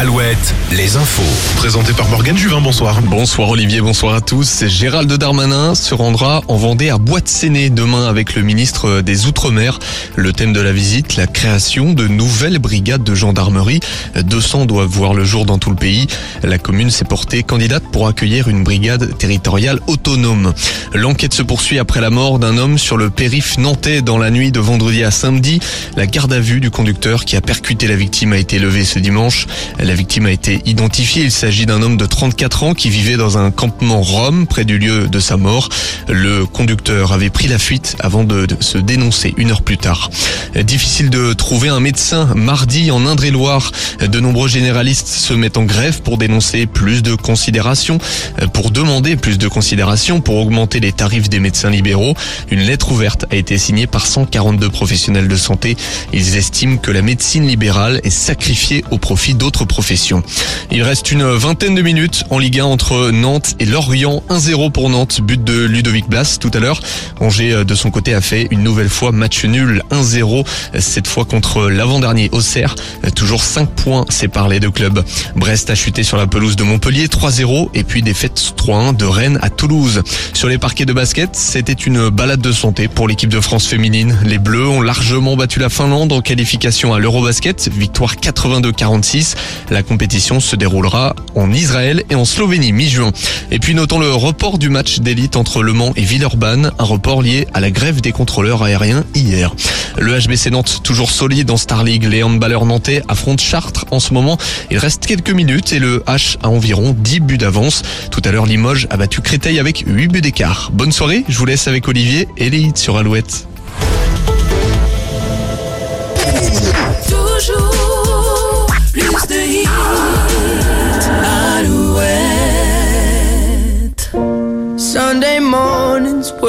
Alouette, les infos. Présenté par Morgane Juvin, bonsoir. Bonsoir Olivier, bonsoir à tous. Gérald Darmanin se rendra en Vendée à Bois-de-Séné demain avec le ministre des Outre-mer. Le thème de la visite, la création de nouvelles brigades de gendarmerie. 200 doivent voir le jour dans tout le pays. La commune s'est portée candidate pour accueillir une brigade territoriale autonome. L'enquête se poursuit après la mort d'un homme sur le périph' nantais dans la nuit de vendredi à samedi. La garde à vue du conducteur qui a percuté la victime a été levée ce dimanche. La victime a été identifiée. Il s'agit d'un homme de 34 ans qui vivait dans un campement rome près du lieu de sa mort. Le conducteur avait pris la fuite avant de, se dénoncer une heure plus tard. Difficile de trouver un médecin mardi en Indre-et-Loire. De nombreux généralistes se mettent en grève pour dénoncer plus de considération, pour demander plus de considération, pour augmenter les tarifs des médecins libéraux. Une lettre ouverte a été signée par 142 professionnels de santé. Ils estiment que la médecine libérale est sacrifiée au profit d'autres Il reste une vingtaine de minutes en Ligue 1 entre Nantes et Lorient. 1-0 pour Nantes, but de Ludovic Blas tout à l'heure. Angers de son côté a fait une nouvelle fois match nul 1-0, cette fois contre l'avant-dernier Auxerre. Toujours 5 points séparent les deux clubs. Brest a chuté sur la pelouse de Montpellier 3-0 et puis défaite 3-1 de Rennes à Toulouse. Sur les parquets de basket, c'était une balade de santé pour l'équipe de France féminine. Les Bleus ont largement battu la Finlande en qualification à l'Eurobasket, victoire 82-46. La compétition se déroulera en Israël et en Slovénie mi-juin. Et puis notons le report du match d'élite entre Le Mans et Villeurbanne, un report lié à la grève des contrôleurs aériens hier. Le HBC Nantes toujours solide en Star League, les handballeurs nantais affrontent Chartres en ce moment. Il reste quelques minutes et le H a environ 10 buts d'avance. Tout à l'heure Limoges a battu Créteil avec 8 buts d'écart. Bonne soirée, je vous laisse avec Olivier et les sur Alouette. morning's work.